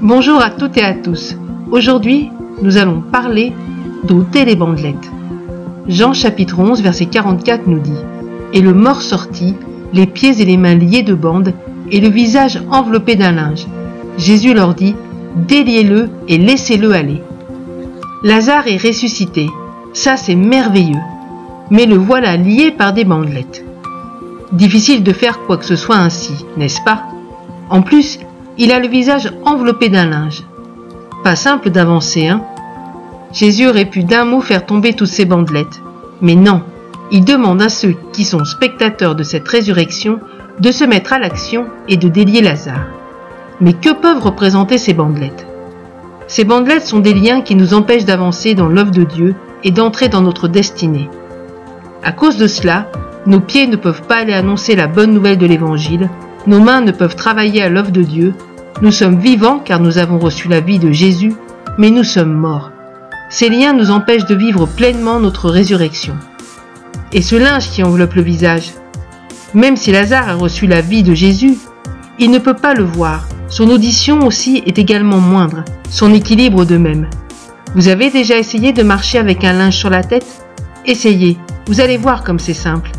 Bonjour à toutes et à tous. Aujourd'hui, nous allons parler d'ôter les bandelettes. Jean chapitre 11 verset 44 nous dit Et le mort sortit, les pieds et les mains liés de bandes, et le visage enveloppé d'un linge. Jésus leur dit Déliez-le et laissez-le aller. Lazare est ressuscité. Ça, c'est merveilleux. Mais le voilà lié par des bandelettes. Difficile de faire quoi que ce soit ainsi, n'est-ce pas? En plus, il a le visage enveloppé d'un linge. Pas simple d'avancer, hein? Jésus aurait pu d'un mot faire tomber toutes ces bandelettes. Mais non, il demande à ceux qui sont spectateurs de cette résurrection de se mettre à l'action et de délier Lazare. Mais que peuvent représenter ces bandelettes? Ces bandelettes sont des liens qui nous empêchent d'avancer dans l'œuvre de Dieu et d'entrer dans notre destinée. À cause de cela, nos pieds ne peuvent pas aller annoncer la bonne nouvelle de l'Évangile, nos mains ne peuvent travailler à l'œuvre de Dieu, nous sommes vivants car nous avons reçu la vie de Jésus, mais nous sommes morts. Ces liens nous empêchent de vivre pleinement notre résurrection. Et ce linge qui enveloppe le visage, même si Lazare a reçu la vie de Jésus, il ne peut pas le voir. Son audition aussi est également moindre, son équilibre de même. Vous avez déjà essayé de marcher avec un linge sur la tête? Essayez, vous allez voir comme c'est simple.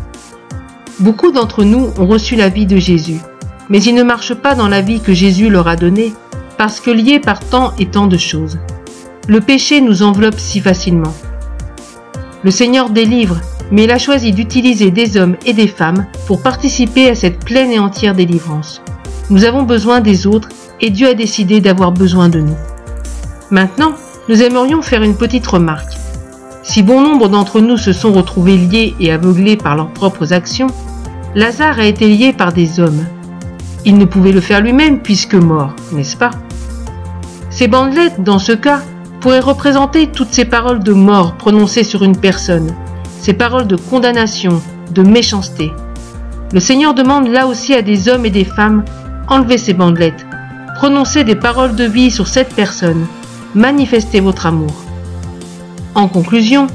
Beaucoup d'entre nous ont reçu la vie de Jésus, mais ils ne marchent pas dans la vie que Jésus leur a donnée, parce que liés par tant et tant de choses. Le péché nous enveloppe si facilement. Le Seigneur délivre, mais il a choisi d'utiliser des hommes et des femmes pour participer à cette pleine et entière délivrance. Nous avons besoin des autres et Dieu a décidé d'avoir besoin de nous. Maintenant, nous aimerions faire une petite remarque. Si bon nombre d'entre nous se sont retrouvés liés et aveuglés par leurs propres actions, Lazare a été lié par des hommes. Il ne pouvait le faire lui-même puisque mort, n'est-ce pas? Ces bandelettes, dans ce cas, pourraient représenter toutes ces paroles de mort prononcées sur une personne, ces paroles de condamnation, de méchanceté. Le Seigneur demande là aussi à des hommes et des femmes, enlevez ces bandelettes, prononcez des paroles de vie sur cette personne, manifestez votre amour. En conclusion,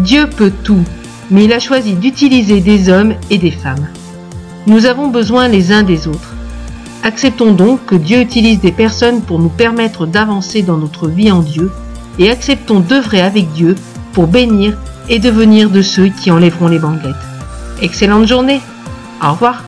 Dieu peut tout, mais il a choisi d'utiliser des hommes et des femmes. Nous avons besoin les uns des autres. Acceptons donc que Dieu utilise des personnes pour nous permettre d'avancer dans notre vie en Dieu et acceptons d'œuvrer avec Dieu pour bénir et devenir de ceux qui enlèveront les bandelettes. Excellente journée. Au revoir.